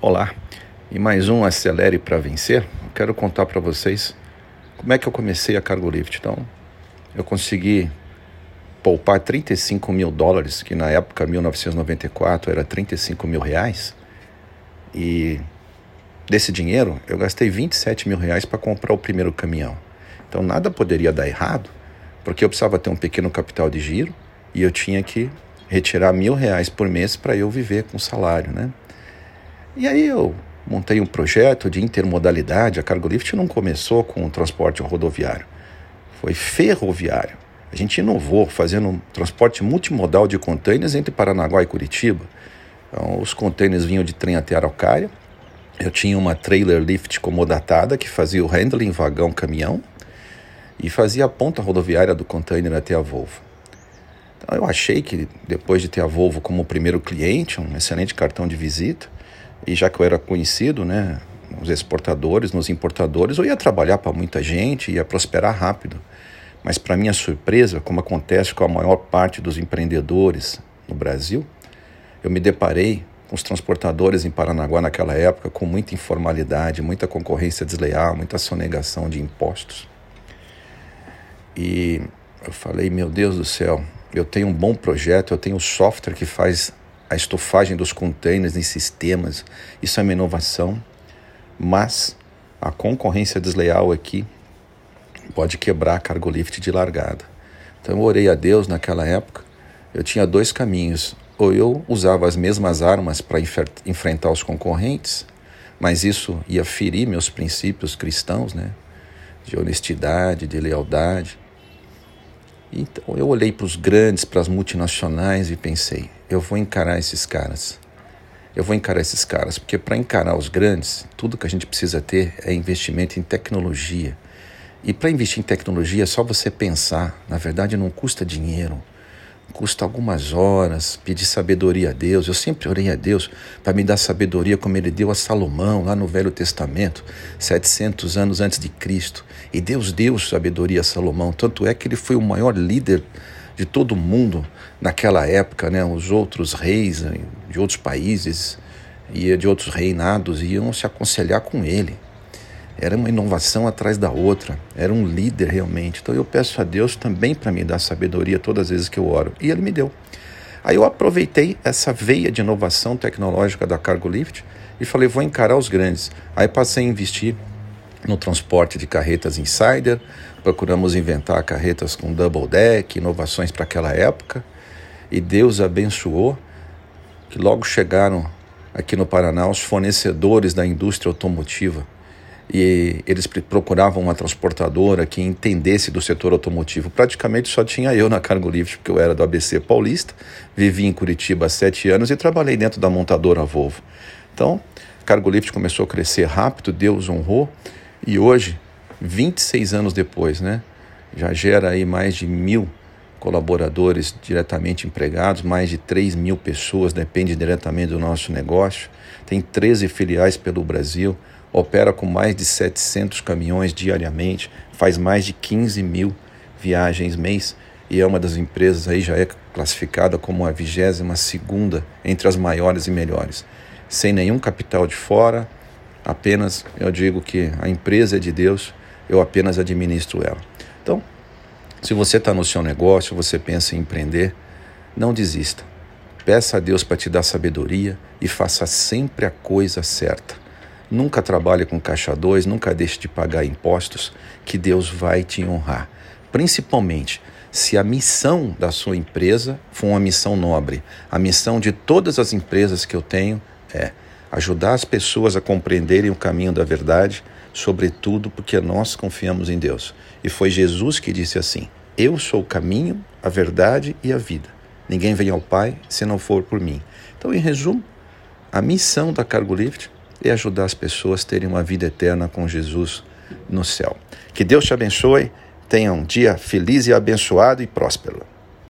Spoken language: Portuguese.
Olá, e mais um Acelere para Vencer. Quero contar para vocês como é que eu comecei a Cargo Lift. Então, eu consegui poupar 35 mil dólares, que na época, 1994, era 35 mil reais. E desse dinheiro, eu gastei 27 mil reais para comprar o primeiro caminhão. Então, nada poderia dar errado, porque eu precisava ter um pequeno capital de giro e eu tinha que retirar mil reais por mês para eu viver com salário, né? E aí eu montei um projeto de intermodalidade. A Cargolift não começou com o transporte rodoviário, foi ferroviário. A gente inovou fazendo um transporte multimodal de contêineres entre Paranaguá e Curitiba. Então, os contêineres vinham de trem até Araucária. Eu tinha uma trailer lift comodatada que fazia o handling vagão-caminhão e fazia a ponta rodoviária do container até a Volvo. Então, eu achei que depois de ter a Volvo como primeiro cliente, um excelente cartão de visita, e já que eu era conhecido, né, nos exportadores, nos importadores, eu ia trabalhar para muita gente, ia prosperar rápido. Mas para minha surpresa, como acontece com a maior parte dos empreendedores no Brasil, eu me deparei com os transportadores em Paranaguá naquela época com muita informalidade, muita concorrência desleal, muita sonegação de impostos. E eu falei, meu Deus do céu, eu tenho um bom projeto, eu tenho software que faz a estofagem dos containers em sistemas, isso é uma inovação, mas a concorrência desleal aqui pode quebrar a cargo lift de largada. Então eu orei a Deus naquela época, eu tinha dois caminhos, ou eu usava as mesmas armas para enfrentar os concorrentes, mas isso ia ferir meus princípios cristãos, né? De honestidade, de lealdade. Então eu olhei para os grandes, para as multinacionais e pensei: eu vou encarar esses caras. Eu vou encarar esses caras, porque para encarar os grandes, tudo que a gente precisa ter é investimento em tecnologia. E para investir em tecnologia é só você pensar. Na verdade, não custa dinheiro custa algumas horas pedir sabedoria a Deus. Eu sempre orei a Deus para me dar sabedoria como ele deu a Salomão lá no Velho Testamento, 700 anos antes de Cristo. E Deus deu sabedoria a Salomão, tanto é que ele foi o maior líder de todo mundo naquela época, né? Os outros reis eh, de outros países e de outros reinados iam se aconselhar com ele. Era uma inovação atrás da outra, era um líder realmente. Então eu peço a Deus também para me dar sabedoria todas as vezes que eu oro. E Ele me deu. Aí eu aproveitei essa veia de inovação tecnológica da Cargo Lift e falei, vou encarar os grandes. Aí passei a investir no transporte de carretas Insider, procuramos inventar carretas com double deck, inovações para aquela época, e Deus abençoou que logo chegaram aqui no Paraná os fornecedores da indústria automotiva e eles procuravam uma transportadora que entendesse do setor automotivo. Praticamente só tinha eu na Cargo porque eu era do ABC Paulista, vivi em Curitiba há sete anos e trabalhei dentro da montadora Volvo. Então, Cargo Lift começou a crescer rápido, Deus honrou, e hoje, 26 anos depois, né, já gera aí mais de mil colaboradores diretamente empregados, mais de 3 mil pessoas dependem diretamente do nosso negócio, tem 13 filiais pelo Brasil, opera com mais de 700 caminhões diariamente, faz mais de 15 mil viagens mês e é uma das empresas aí já é classificada como a 22 segunda entre as maiores e melhores. Sem nenhum capital de fora, apenas eu digo que a empresa é de Deus, eu apenas administro ela. Então, se você está no seu negócio, você pensa em empreender, não desista. Peça a Deus para te dar sabedoria e faça sempre a coisa certa. Nunca trabalhe com caixa 2, nunca deixe de pagar impostos, que Deus vai te honrar. Principalmente se a missão da sua empresa for uma missão nobre. A missão de todas as empresas que eu tenho é ajudar as pessoas a compreenderem o caminho da verdade, sobretudo porque nós confiamos em Deus. E foi Jesus que disse assim: Eu sou o caminho, a verdade e a vida. Ninguém vem ao Pai se não for por mim. Então, em resumo, a missão da Cargo Lift e ajudar as pessoas a terem uma vida eterna com Jesus no céu. Que Deus te abençoe, tenha um dia feliz e abençoado e próspero.